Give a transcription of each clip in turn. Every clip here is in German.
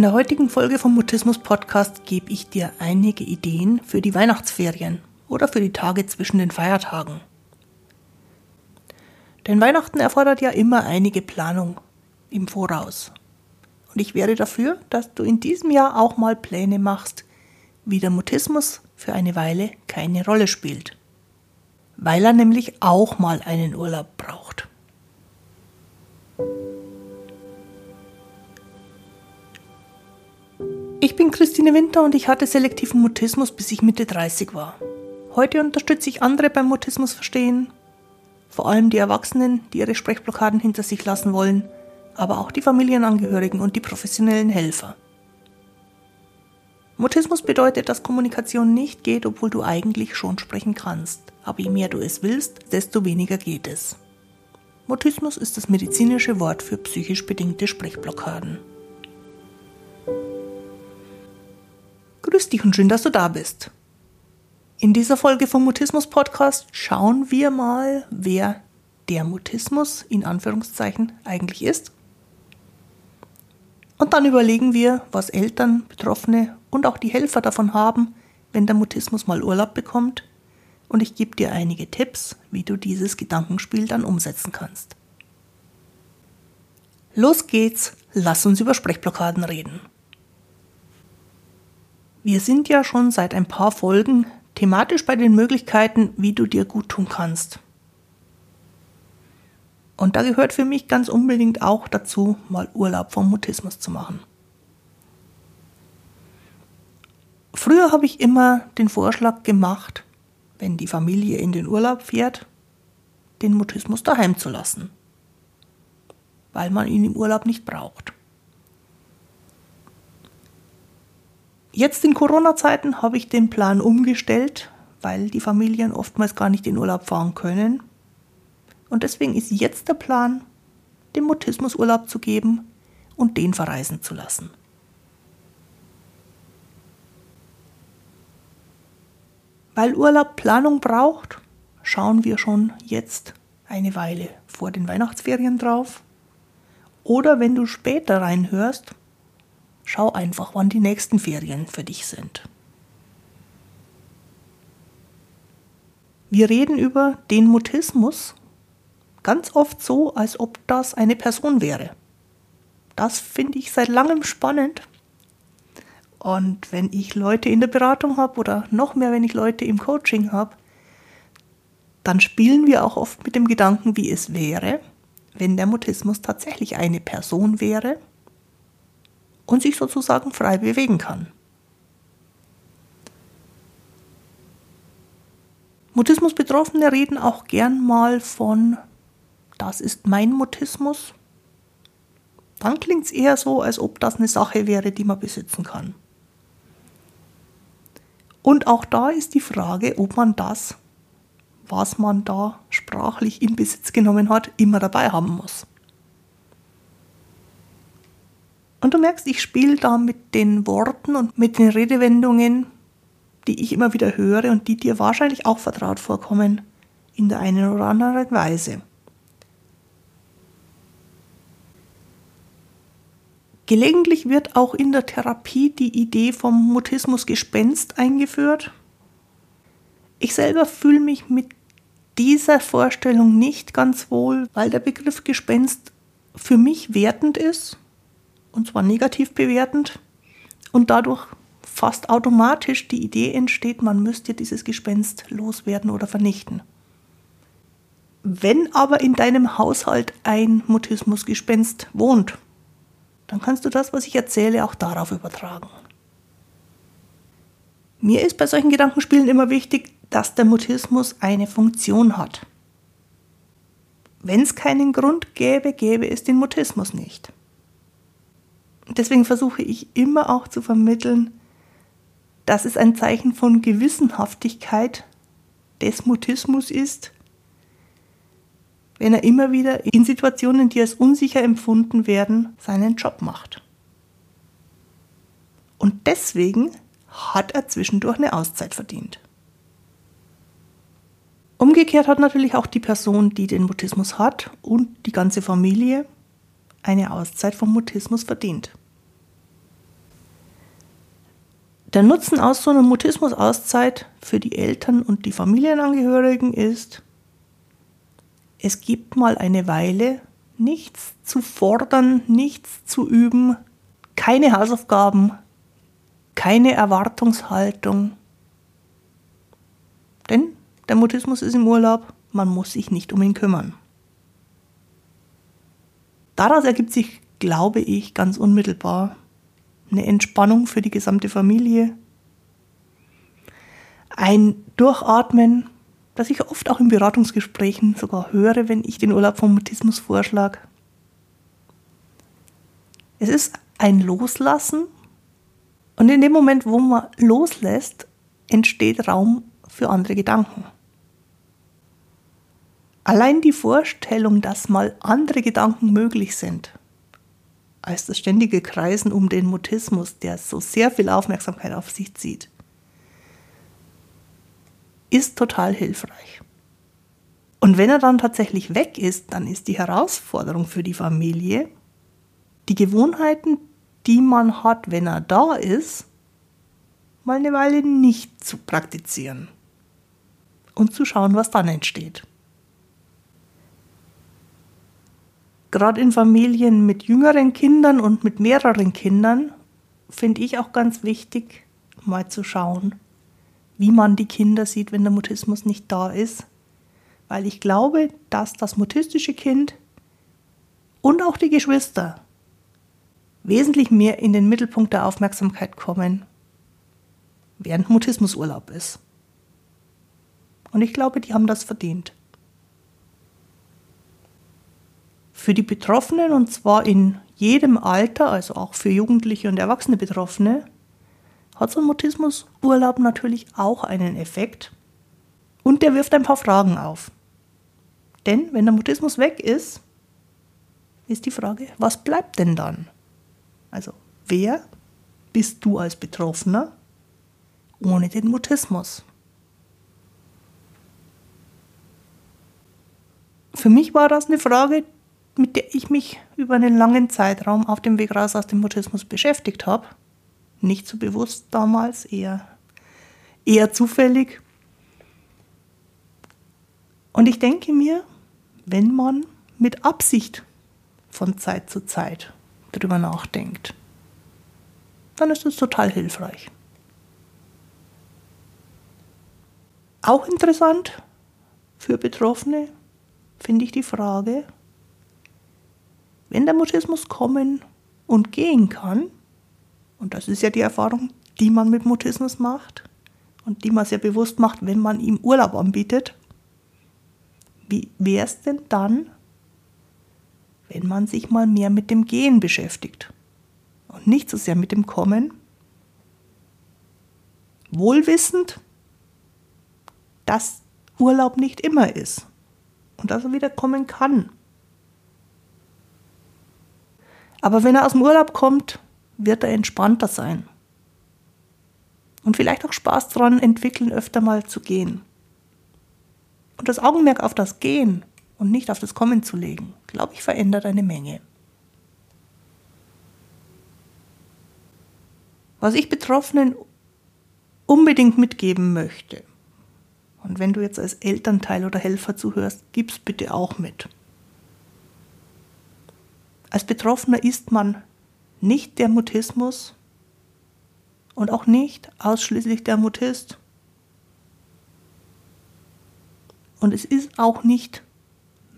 In der heutigen Folge vom Mutismus Podcast gebe ich dir einige Ideen für die Weihnachtsferien oder für die Tage zwischen den Feiertagen. Denn Weihnachten erfordert ja immer einige Planung im Voraus. Und ich wäre dafür, dass du in diesem Jahr auch mal Pläne machst, wie der Mutismus für eine Weile keine Rolle spielt. Weil er nämlich auch mal einen Urlaub braucht. Ich bin Christine Winter und ich hatte selektiven Mutismus, bis ich Mitte 30 war. Heute unterstütze ich andere beim Mutismus verstehen, vor allem die Erwachsenen, die ihre Sprechblockaden hinter sich lassen wollen, aber auch die Familienangehörigen und die professionellen Helfer. Mutismus bedeutet, dass Kommunikation nicht geht, obwohl du eigentlich schon sprechen kannst. Aber je mehr du es willst, desto weniger geht es. Mutismus ist das medizinische Wort für psychisch bedingte Sprechblockaden. Grüß dich und schön, dass du da bist. In dieser Folge vom Mutismus Podcast schauen wir mal, wer der Mutismus in Anführungszeichen eigentlich ist. Und dann überlegen wir, was Eltern, Betroffene und auch die Helfer davon haben, wenn der Mutismus mal Urlaub bekommt. Und ich gebe dir einige Tipps, wie du dieses Gedankenspiel dann umsetzen kannst. Los geht's, lass uns über Sprechblockaden reden. Wir sind ja schon seit ein paar Folgen thematisch bei den Möglichkeiten, wie du dir gut tun kannst. Und da gehört für mich ganz unbedingt auch dazu, mal Urlaub vom Mutismus zu machen. Früher habe ich immer den Vorschlag gemacht, wenn die Familie in den Urlaub fährt, den Mutismus daheim zu lassen, weil man ihn im Urlaub nicht braucht. Jetzt in Corona-Zeiten habe ich den Plan umgestellt, weil die Familien oftmals gar nicht in Urlaub fahren können. Und deswegen ist jetzt der Plan, dem Mutismus Urlaub zu geben und den verreisen zu lassen. Weil Urlaub Planung braucht, schauen wir schon jetzt eine Weile vor den Weihnachtsferien drauf. Oder wenn du später reinhörst, Schau einfach, wann die nächsten Ferien für dich sind. Wir reden über den Mutismus ganz oft so, als ob das eine Person wäre. Das finde ich seit langem spannend. Und wenn ich Leute in der Beratung habe oder noch mehr, wenn ich Leute im Coaching habe, dann spielen wir auch oft mit dem Gedanken, wie es wäre, wenn der Mutismus tatsächlich eine Person wäre und sich sozusagen frei bewegen kann. Mutismus-Betroffene reden auch gern mal von, das ist mein Mutismus. Dann klingt es eher so, als ob das eine Sache wäre, die man besitzen kann. Und auch da ist die Frage, ob man das, was man da sprachlich in Besitz genommen hat, immer dabei haben muss. Und du merkst, ich spiele da mit den Worten und mit den Redewendungen, die ich immer wieder höre und die dir wahrscheinlich auch vertraut vorkommen, in der einen oder anderen Weise. Gelegentlich wird auch in der Therapie die Idee vom Mutismus-Gespenst eingeführt. Ich selber fühle mich mit dieser Vorstellung nicht ganz wohl, weil der Begriff Gespenst für mich wertend ist und zwar negativ bewertend und dadurch fast automatisch die Idee entsteht, man müsste dieses Gespenst loswerden oder vernichten. Wenn aber in deinem Haushalt ein Mutismusgespenst wohnt, dann kannst du das, was ich erzähle, auch darauf übertragen. Mir ist bei solchen Gedankenspielen immer wichtig, dass der Mutismus eine Funktion hat. Wenn es keinen Grund gäbe, gäbe es den Mutismus nicht deswegen versuche ich immer auch zu vermitteln, dass es ein Zeichen von Gewissenhaftigkeit des Mutismus ist, wenn er immer wieder in Situationen, die als unsicher empfunden werden, seinen Job macht. Und deswegen hat er zwischendurch eine Auszeit verdient. Umgekehrt hat natürlich auch die Person, die den Mutismus hat und die ganze Familie eine Auszeit vom Mutismus verdient. Der Nutzen aus so einer Mutismus-Auszeit für die Eltern und die Familienangehörigen ist, es gibt mal eine Weile nichts zu fordern, nichts zu üben, keine Hausaufgaben, keine Erwartungshaltung. Denn der Mutismus ist im Urlaub, man muss sich nicht um ihn kümmern. Daraus ergibt sich, glaube ich, ganz unmittelbar eine Entspannung für die gesamte Familie, ein Durchatmen, das ich oft auch in Beratungsgesprächen sogar höre, wenn ich den Urlaub vom Mutismus vorschlage. Es ist ein Loslassen und in dem Moment, wo man loslässt, entsteht Raum für andere Gedanken. Allein die Vorstellung, dass mal andere Gedanken möglich sind, als das ständige Kreisen um den Mutismus, der so sehr viel Aufmerksamkeit auf sich zieht, ist total hilfreich. Und wenn er dann tatsächlich weg ist, dann ist die Herausforderung für die Familie, die Gewohnheiten, die man hat, wenn er da ist, mal eine Weile nicht zu praktizieren und zu schauen, was dann entsteht. Gerade in Familien mit jüngeren Kindern und mit mehreren Kindern finde ich auch ganz wichtig, mal zu schauen, wie man die Kinder sieht, wenn der Mutismus nicht da ist. Weil ich glaube, dass das mutistische Kind und auch die Geschwister wesentlich mehr in den Mittelpunkt der Aufmerksamkeit kommen, während Mutismusurlaub ist. Und ich glaube, die haben das verdient. Für die Betroffenen, und zwar in jedem Alter, also auch für Jugendliche und erwachsene Betroffene, hat so ein Mutismusurlaub natürlich auch einen Effekt. Und der wirft ein paar Fragen auf. Denn wenn der Mutismus weg ist, ist die Frage, was bleibt denn dann? Also, wer bist du als Betroffener ohne den Mutismus? Für mich war das eine Frage, mit der ich mich über einen langen Zeitraum auf dem Weg raus aus dem Mutismus beschäftigt habe. Nicht so bewusst damals, eher, eher zufällig. Und ich denke mir, wenn man mit Absicht von Zeit zu Zeit darüber nachdenkt, dann ist es total hilfreich. Auch interessant für Betroffene finde ich die Frage, wenn der Mutismus kommen und gehen kann, und das ist ja die Erfahrung, die man mit Mutismus macht und die man sehr bewusst macht, wenn man ihm Urlaub anbietet, wie wäre es denn dann, wenn man sich mal mehr mit dem Gehen beschäftigt und nicht so sehr mit dem Kommen, wohlwissend, dass Urlaub nicht immer ist und dass er wieder kommen kann. Aber wenn er aus dem Urlaub kommt, wird er entspannter sein. Und vielleicht auch Spaß daran entwickeln, öfter mal zu gehen. Und das Augenmerk auf das Gehen und nicht auf das Kommen zu legen, glaube ich, verändert eine Menge. Was ich Betroffenen unbedingt mitgeben möchte, und wenn du jetzt als Elternteil oder Helfer zuhörst, gib's bitte auch mit. Als Betroffener ist man nicht der Mutismus und auch nicht ausschließlich der Mutist. Und es ist auch nicht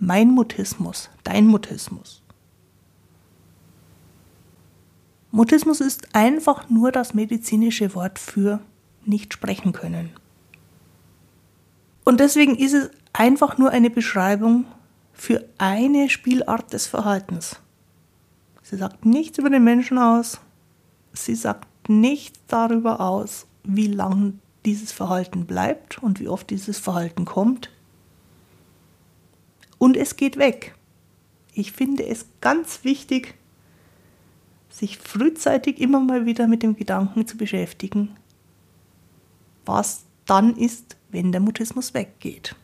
mein Mutismus, dein Mutismus. Mutismus ist einfach nur das medizinische Wort für nicht sprechen können. Und deswegen ist es einfach nur eine Beschreibung für eine Spielart des Verhaltens. Sie sagt nichts über den Menschen aus. Sie sagt nichts darüber aus, wie lang dieses Verhalten bleibt und wie oft dieses Verhalten kommt. Und es geht weg. Ich finde es ganz wichtig, sich frühzeitig immer mal wieder mit dem Gedanken zu beschäftigen, was dann ist, wenn der Mutismus weggeht.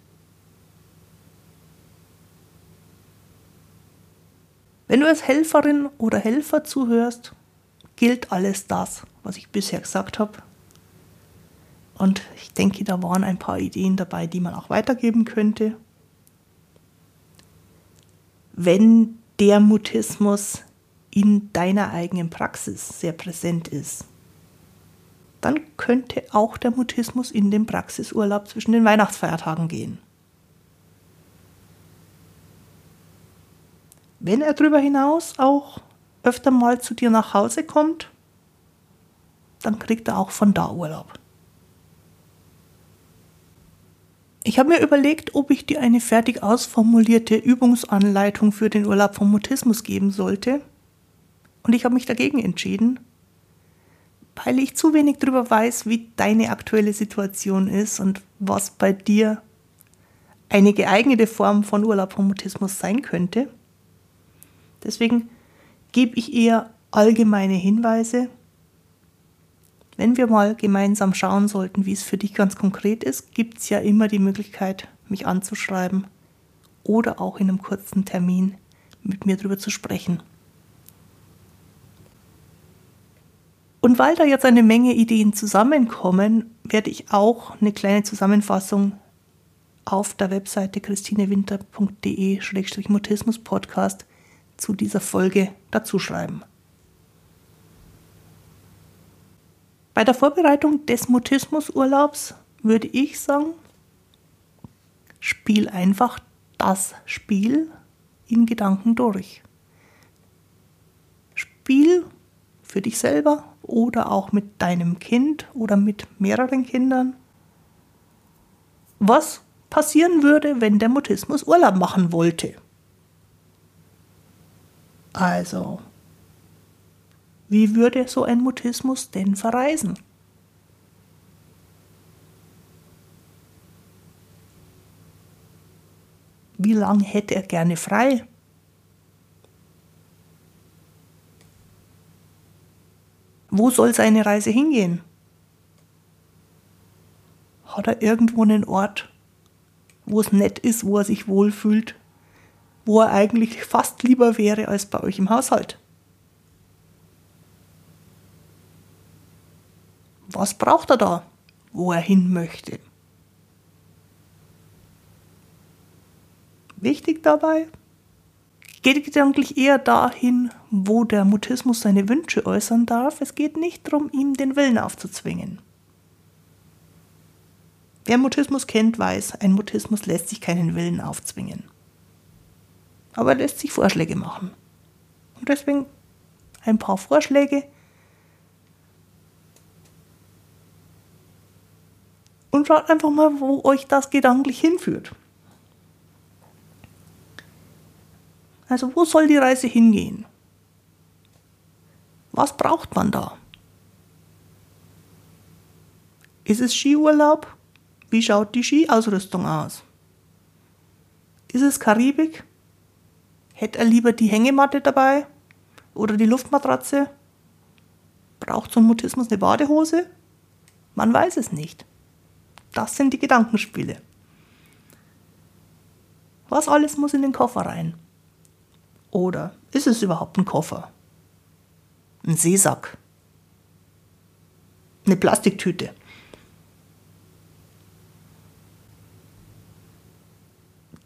Wenn du als Helferin oder Helfer zuhörst, gilt alles das, was ich bisher gesagt habe, Und ich denke, da waren ein paar Ideen dabei, die man auch weitergeben könnte. Wenn der Mutismus in deiner eigenen Praxis sehr präsent ist, dann könnte auch der Mutismus in den Praxisurlaub zwischen den Weihnachtsfeiertagen gehen. Wenn er darüber hinaus auch öfter mal zu dir nach Hause kommt, dann kriegt er auch von da Urlaub. Ich habe mir überlegt, ob ich dir eine fertig ausformulierte Übungsanleitung für den Urlaub vom Mutismus geben sollte. Und ich habe mich dagegen entschieden, weil ich zu wenig darüber weiß, wie deine aktuelle Situation ist und was bei dir eine geeignete Form von Urlaub vom Mutismus sein könnte. Deswegen gebe ich eher allgemeine Hinweise. Wenn wir mal gemeinsam schauen sollten, wie es für dich ganz konkret ist, gibt es ja immer die Möglichkeit, mich anzuschreiben oder auch in einem kurzen Termin mit mir darüber zu sprechen. Und weil da jetzt eine Menge Ideen zusammenkommen, werde ich auch eine kleine Zusammenfassung auf der Webseite christinewinter.de-mutismus-podcast zu dieser Folge dazuschreiben. Bei der Vorbereitung des Mutismusurlaubs würde ich sagen, spiel einfach das Spiel in Gedanken durch. Spiel für dich selber oder auch mit deinem Kind oder mit mehreren Kindern. Was passieren würde, wenn der Mutismus Urlaub machen wollte? Also, wie würde so ein Mutismus denn verreisen? Wie lange hätte er gerne frei? Wo soll seine Reise hingehen? Hat er irgendwo einen Ort, wo es nett ist, wo er sich wohlfühlt, wo er eigentlich fast lieber wäre als bei euch im Haushalt? Was braucht er da, wo er hin möchte? Wichtig dabei, geht gedanklich eher dahin, wo der Mutismus seine Wünsche äußern darf. Es geht nicht darum, ihm den Willen aufzuzwingen. Wer Mutismus kennt, weiß, ein Mutismus lässt sich keinen Willen aufzwingen. Aber er lässt sich Vorschläge machen. Und deswegen ein paar Vorschläge. Und schaut einfach mal, wo euch das gedanklich hinführt. Also wo soll die Reise hingehen? Was braucht man da? Ist es Skiurlaub? Wie schaut die Skiausrüstung aus? Ist es Karibik? Hätte er lieber die Hängematte dabei? Oder die Luftmatratze? Braucht so ein Mutismus eine Badehose? Man weiß es nicht. Das sind die Gedankenspiele. Was alles muss in den Koffer rein? Oder ist es überhaupt ein Koffer? Ein Seesack? Eine Plastiktüte?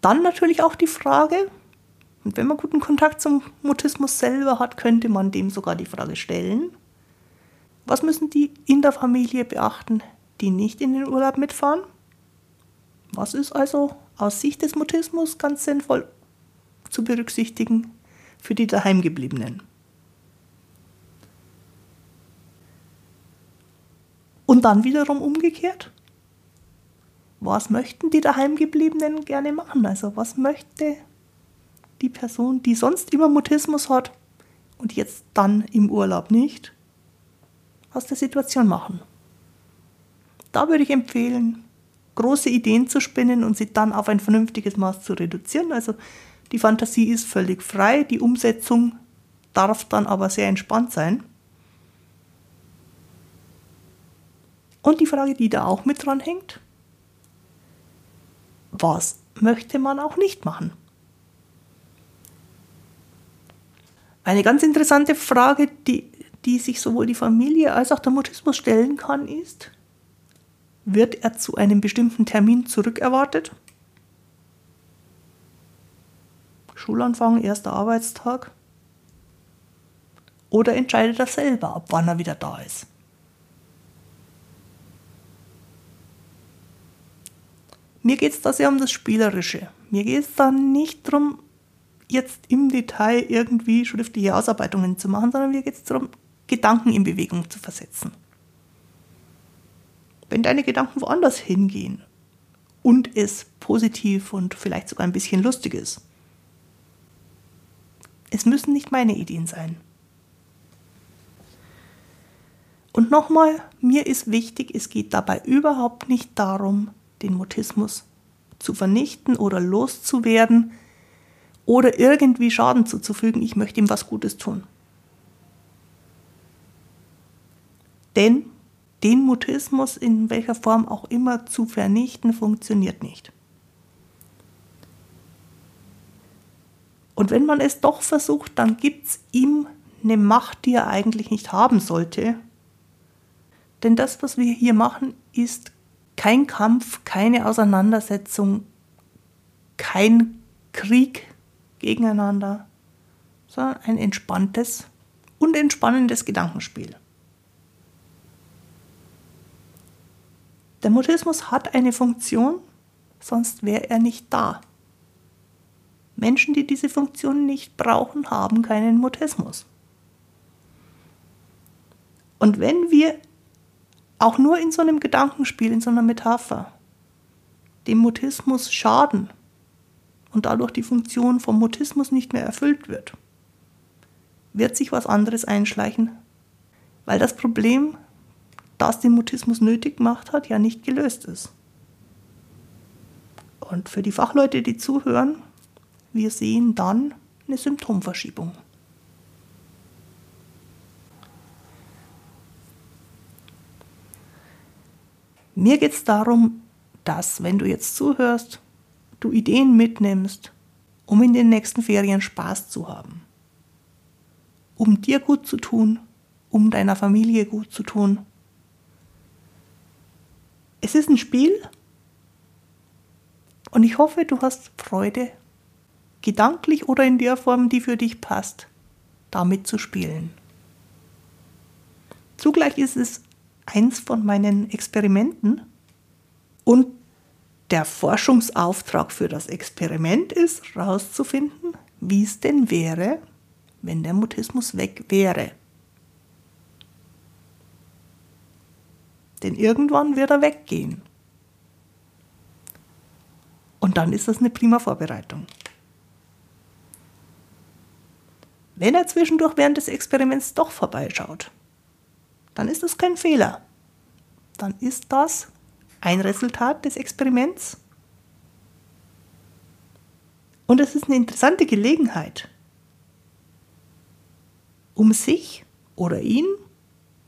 Dann natürlich auch die Frage, und wenn man guten Kontakt zum Mutismus selber hat, könnte man dem sogar die Frage stellen, was müssen die in der Familie beachten, die nicht in den Urlaub mitfahren? Was ist also aus Sicht des Mutismus ganz sinnvoll zu berücksichtigen für die Daheimgebliebenen. Und dann wiederum umgekehrt. Was möchten die Daheimgebliebenen gerne machen? Also was möchte die Person, die sonst immer Mutismus hat und jetzt dann im Urlaub nicht, aus der Situation machen? Da würde ich empfehlen, große Ideen zu spinnen und sie dann auf ein vernünftiges Maß zu reduzieren. Also die Fantasie ist völlig frei, die Umsetzung darf dann aber sehr entspannt sein. Und die Frage, die da auch mit dran hängt, was möchte man auch nicht machen? Eine ganz interessante Frage, die, die sich sowohl die Familie als auch der Mutismus stellen kann, ist, Wird er zu einem bestimmten Termin zurückerwartet? Schulanfang, erster Arbeitstag? Oder entscheidet er selber, ab wann er wieder da ist? Mir geht es da sehr um das Spielerische. Mir geht es da nicht darum, jetzt im Detail irgendwie schriftliche Ausarbeitungen zu machen, sondern mir geht es darum, Gedanken in Bewegung zu versetzen. Wenn deine Gedanken woanders hingehen und es positiv und vielleicht sogar ein bisschen lustig ist, es müssen nicht meine Ideen sein. Und nochmal, mir ist wichtig, es geht dabei überhaupt nicht darum, den Mutismus zu vernichten oder loszuwerden oder irgendwie Schaden zuzufügen. Ich möchte ihm was Gutes tun. Denn den Mutismus in welcher Form auch immer zu vernichten, funktioniert nicht. Und wenn man es doch versucht, dann gibt es ihm eine Macht, die er eigentlich nicht haben sollte. Denn das, was wir hier machen, ist kein Kampf, keine Auseinandersetzung, kein Krieg gegeneinander, sondern ein entspanntes und entspannendes Gedankenspiel. Der Mutismus hat eine Funktion, sonst wäre er nicht da. Menschen, die diese Funktion nicht brauchen, haben keinen Mutismus. Und wenn wir auch nur in so einem Gedankenspiel, in so einer Metapher, dem Mutismus schaden und dadurch die Funktion vom Mutismus nicht mehr erfüllt wird, wird sich was anderes einschleichen, weil das Problem, das den Mutismus nötig gemacht hat, ja nicht gelöst ist. Und für die Fachleute, die zuhören, wir sehen dann eine Symptomverschiebung. Mir geht es darum, dass, wenn du jetzt zuhörst, du Ideen mitnimmst, um in den nächsten Ferien Spaß zu haben. Um dir gut zu tun, um deiner Familie gut zu tun. Es ist ein Spiel und ich hoffe, du hast Freude, gedanklich oder in der Form, die für dich passt, damit zu spielen. Zugleich ist es eins von meinen Experimenten. Und der Forschungsauftrag für das Experiment ist, herauszufinden, wie es denn wäre, wenn der Mutismus weg wäre. Denn irgendwann wird er weggehen. Und dann ist das eine prima Vorbereitung. Wenn er zwischendurch während des Experiments doch vorbeischaut, dann ist das kein Fehler. Dann ist das ein Resultat des Experiments. Und es ist eine interessante Gelegenheit, um sich oder ihn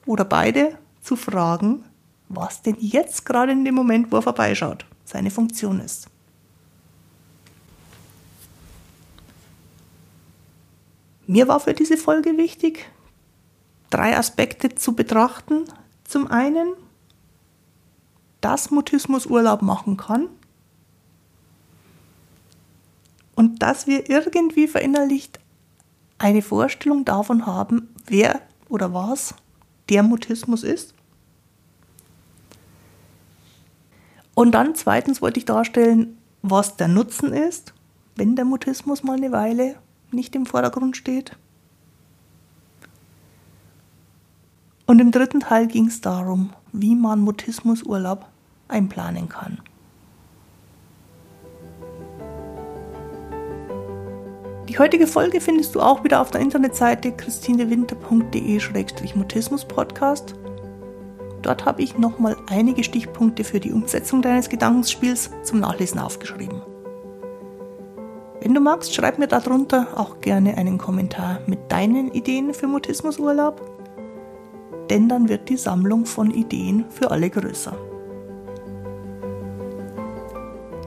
oder beide zu fragen, was denn jetzt gerade in dem Moment, wo er vorbeischaut, seine Funktion ist. Mir war für diese Folge wichtig, drei Aspekte zu betrachten. Zum einen, dass Mutismus Urlaub machen kann und dass wir irgendwie verinnerlicht eine Vorstellung davon haben, wer oder was der Mutismus ist. Und dann zweitens wollte ich darstellen, was der Nutzen ist, wenn der Mutismus mal eine Weile nicht im Vordergrund steht. Und im dritten Teil ging es darum, wie man Mutismusurlaub einplanen kann. Die heutige Folge findest du auch wieder auf der Internetseite christinewinter.de-mutismus-podcast. Dort habe ich nochmal einige Stichpunkte für die Umsetzung deines Gedankenspiels zum Nachlesen aufgeschrieben. Wenn du magst, schreib mir darunter auch gerne einen Kommentar mit deinen Ideen für Mutismusurlaub denn dann wird die Sammlung von Ideen für alle größer.